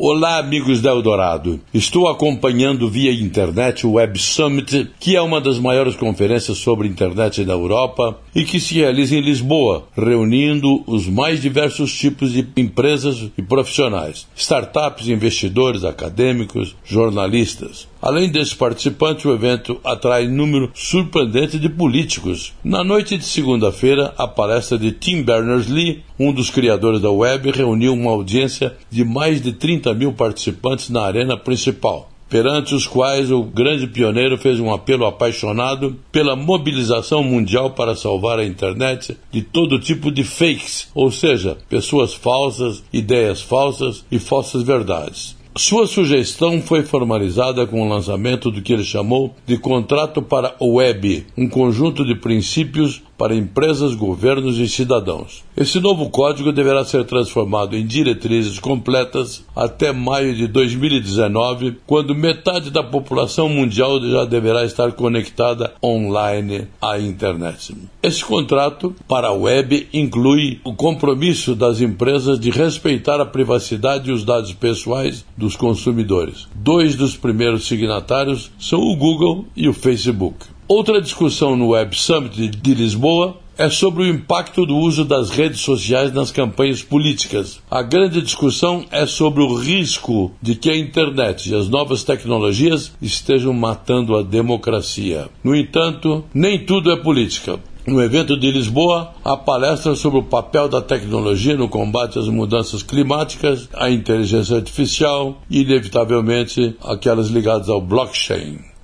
Olá, amigos da Eldorado. Estou acompanhando via internet o Web Summit, que é uma das maiores conferências sobre internet da Europa e que se realiza em Lisboa, reunindo os mais diversos tipos de empresas e profissionais, startups, investidores, acadêmicos, jornalistas. Além desses participantes, o evento atrai número surpreendente de políticos. Na noite de segunda-feira, a palestra de Tim Berners-Lee, um dos criadores da web, reuniu uma audiência de mais de 30 mil participantes na arena principal perante os quais o grande pioneiro fez um apelo apaixonado pela mobilização mundial para salvar a internet de todo tipo de fakes, ou seja, pessoas falsas, ideias falsas e falsas verdades. Sua sugestão foi formalizada com o lançamento do que ele chamou de Contrato para o Web, um conjunto de princípios para empresas, governos e cidadãos. Esse novo código deverá ser transformado em diretrizes completas até maio de 2019, quando metade da população mundial já deverá estar conectada online à internet. Esse contrato para a web inclui o compromisso das empresas de respeitar a privacidade e os dados pessoais dos consumidores. Dois dos primeiros signatários são o Google e o Facebook. Outra discussão no Web Summit de Lisboa é sobre o impacto do uso das redes sociais nas campanhas políticas. A grande discussão é sobre o risco de que a internet e as novas tecnologias estejam matando a democracia. No entanto, nem tudo é política. No evento de Lisboa, a palestra sobre o papel da tecnologia no combate às mudanças climáticas, a inteligência artificial e, inevitavelmente, aquelas ligadas ao blockchain.